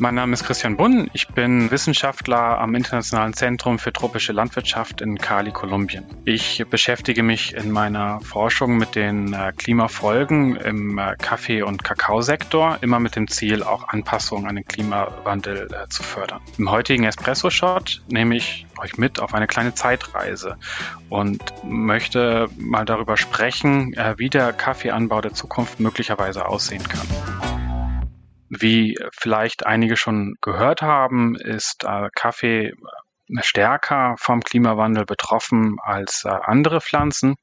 Mein Name ist Christian Bunn. Ich bin Wissenschaftler am Internationalen Zentrum für tropische Landwirtschaft in Cali, Kolumbien. Ich beschäftige mich in meiner Forschung mit den äh, Klimafolgen im äh, Kaffee- und Kakaosektor, immer mit dem Ziel, auch Anpassungen an den Klimawandel äh, zu fördern. Im heutigen Espresso-Shot nehme ich euch mit auf eine kleine Zeitreise und möchte mal darüber sprechen, wie der Kaffeeanbau der Zukunft möglicherweise aussehen kann. Wie vielleicht einige schon gehört haben, ist äh, Kaffee stärker vom Klimawandel betroffen als äh, andere Pflanzen.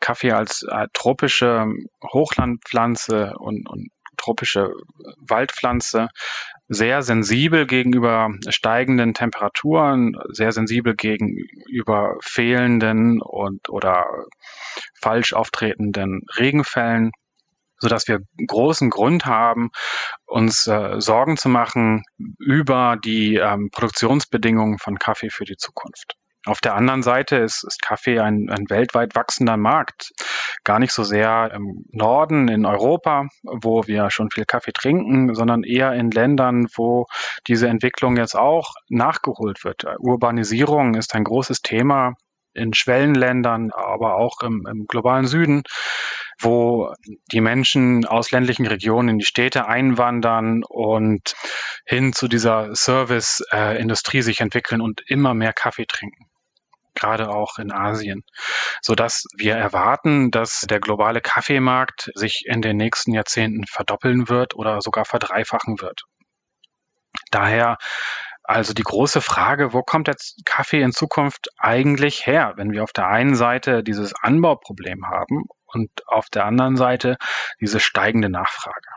Kaffee als äh, tropische Hochlandpflanze und, und tropische Waldpflanze sehr sensibel gegenüber steigenden Temperaturen, sehr sensibel gegenüber fehlenden und oder falsch auftretenden Regenfällen sodass wir großen Grund haben, uns äh, Sorgen zu machen über die ähm, Produktionsbedingungen von Kaffee für die Zukunft. Auf der anderen Seite ist, ist Kaffee ein, ein, weltweit wachsender Markt. Gar nicht so sehr im Norden, in Europa, wo wir schon viel Kaffee trinken, sondern eher in Ländern, wo diese Entwicklung jetzt auch nachgeholt wird. Urbanisierung ist ein großes Thema in Schwellenländern, aber auch im, im globalen Süden, wo die Menschen aus ländlichen Regionen in die Städte einwandern und hin zu dieser Service-Industrie sich entwickeln und immer mehr Kaffee trinken. Gerade auch in Asien, so dass wir erwarten, dass der globale Kaffeemarkt sich in den nächsten Jahrzehnten verdoppeln wird oder sogar verdreifachen wird. Daher also die große Frage, wo kommt jetzt Kaffee in Zukunft eigentlich her, wenn wir auf der einen Seite dieses Anbauproblem haben und auf der anderen Seite diese steigende Nachfrage?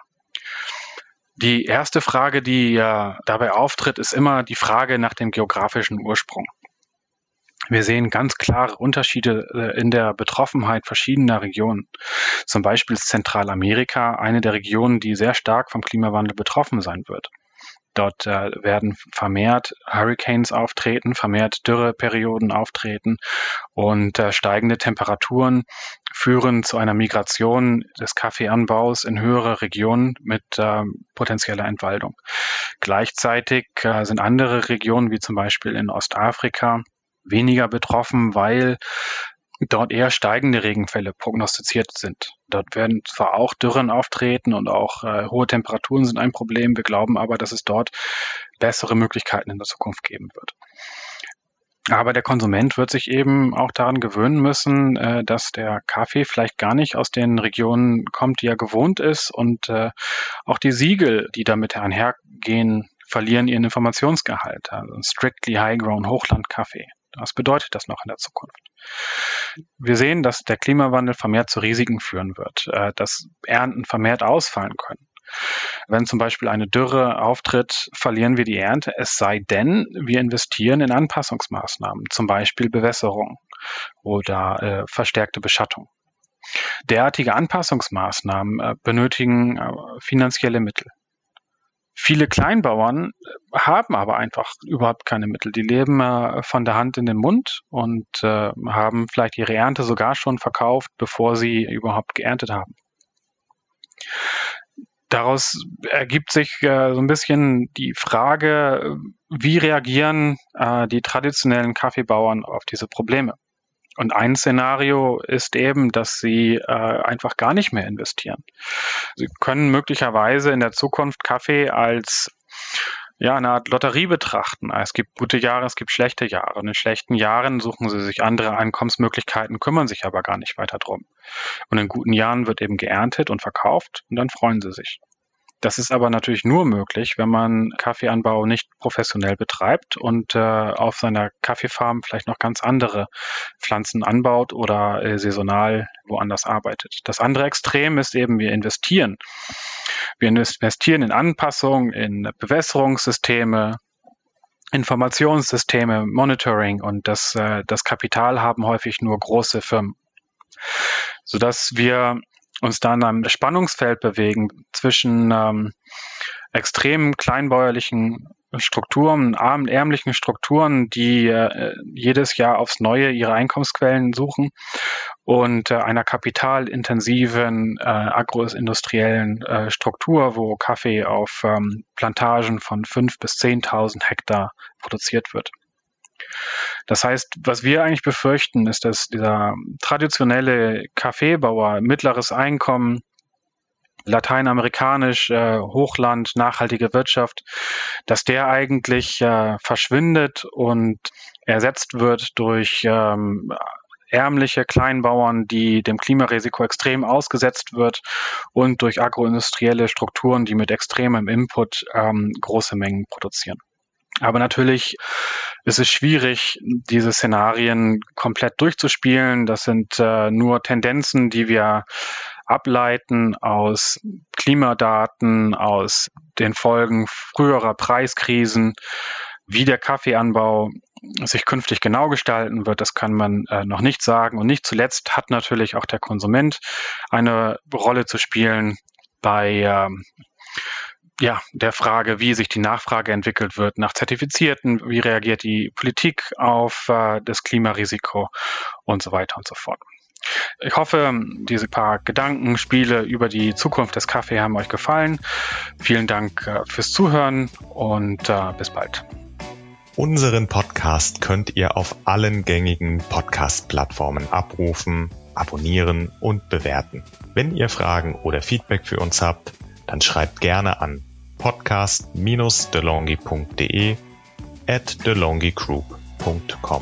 Die erste Frage, die ja dabei auftritt, ist immer die Frage nach dem geografischen Ursprung. Wir sehen ganz klare Unterschiede äh, in der Betroffenheit verschiedener Regionen. Zum Beispiel ist Zentralamerika eine der Regionen, die sehr stark vom Klimawandel betroffen sein wird. Dort äh, werden vermehrt Hurricanes auftreten, vermehrt Dürreperioden auftreten und äh, steigende Temperaturen führen zu einer Migration des Kaffeeanbaus in höhere Regionen mit äh, potenzieller Entwaldung. Gleichzeitig äh, sind andere Regionen, wie zum Beispiel in Ostafrika, weniger betroffen, weil dort eher steigende Regenfälle prognostiziert sind. Dort werden zwar auch Dürren auftreten und auch äh, hohe Temperaturen sind ein Problem. Wir glauben aber, dass es dort bessere Möglichkeiten in der Zukunft geben wird. Aber der Konsument wird sich eben auch daran gewöhnen müssen, äh, dass der Kaffee vielleicht gar nicht aus den Regionen kommt, die er gewohnt ist. Und äh, auch die Siegel, die damit einhergehen, verlieren ihren Informationsgehalt. Also strictly high-grown Hochland-Kaffee. Was bedeutet das noch in der Zukunft? Wir sehen, dass der Klimawandel vermehrt zu Risiken führen wird, äh, dass Ernten vermehrt ausfallen können. Wenn zum Beispiel eine Dürre auftritt, verlieren wir die Ernte, es sei denn, wir investieren in Anpassungsmaßnahmen, zum Beispiel Bewässerung oder äh, verstärkte Beschattung. Derartige Anpassungsmaßnahmen äh, benötigen äh, finanzielle Mittel. Viele Kleinbauern haben aber einfach überhaupt keine Mittel. Die leben äh, von der Hand in den Mund und äh, haben vielleicht ihre Ernte sogar schon verkauft, bevor sie überhaupt geerntet haben. Daraus ergibt sich äh, so ein bisschen die Frage, wie reagieren äh, die traditionellen Kaffeebauern auf diese Probleme? Und ein Szenario ist eben, dass sie äh, einfach gar nicht mehr investieren. Sie können möglicherweise in der Zukunft Kaffee als ja, eine Art Lotterie betrachten. Es gibt gute Jahre, es gibt schlechte Jahre. Und in schlechten Jahren suchen sie sich andere Einkommensmöglichkeiten, kümmern sich aber gar nicht weiter drum. Und in guten Jahren wird eben geerntet und verkauft und dann freuen sie sich. Das ist aber natürlich nur möglich, wenn man Kaffeeanbau nicht professionell betreibt und äh, auf seiner Kaffeefarm vielleicht noch ganz andere Pflanzen anbaut oder äh, saisonal woanders arbeitet. Das andere Extrem ist eben, wir investieren. Wir investieren in Anpassung, in Bewässerungssysteme, Informationssysteme, Monitoring und das, äh, das Kapital haben häufig nur große Firmen, sodass wir uns da in einem Spannungsfeld bewegen zwischen ähm, extrem kleinbäuerlichen Strukturen, armen, ärmlichen Strukturen, die äh, jedes Jahr aufs Neue ihre Einkommensquellen suchen und äh, einer kapitalintensiven äh, agroindustriellen äh, Struktur, wo Kaffee auf ähm, Plantagen von fünf bis zehntausend Hektar produziert wird. Das heißt, was wir eigentlich befürchten, ist, dass dieser traditionelle Kaffeebauer mittleres Einkommen lateinamerikanisch, äh, Hochland, nachhaltige Wirtschaft, dass der eigentlich äh, verschwindet und ersetzt wird durch ähm, ärmliche Kleinbauern, die dem Klimarisiko extrem ausgesetzt wird und durch agroindustrielle Strukturen, die mit extremem Input ähm, große Mengen produzieren. Aber natürlich ist es schwierig, diese Szenarien komplett durchzuspielen. Das sind äh, nur Tendenzen, die wir ableiten aus Klimadaten, aus den Folgen früherer Preiskrisen, wie der Kaffeeanbau sich künftig genau gestalten wird, das kann man äh, noch nicht sagen. Und nicht zuletzt hat natürlich auch der Konsument eine Rolle zu spielen bei ähm, ja, der Frage, wie sich die Nachfrage entwickelt wird nach Zertifizierten, wie reagiert die Politik auf äh, das Klimarisiko und so weiter und so fort. Ich hoffe, diese paar Gedankenspiele über die Zukunft des Kaffee haben euch gefallen. Vielen Dank äh, fürs Zuhören und äh, bis bald. Unseren Podcast könnt ihr auf allen gängigen Podcast-Plattformen abrufen, abonnieren und bewerten. Wenn ihr Fragen oder Feedback für uns habt, dann schreibt gerne an podcast-delongi.de at delongigroup.com.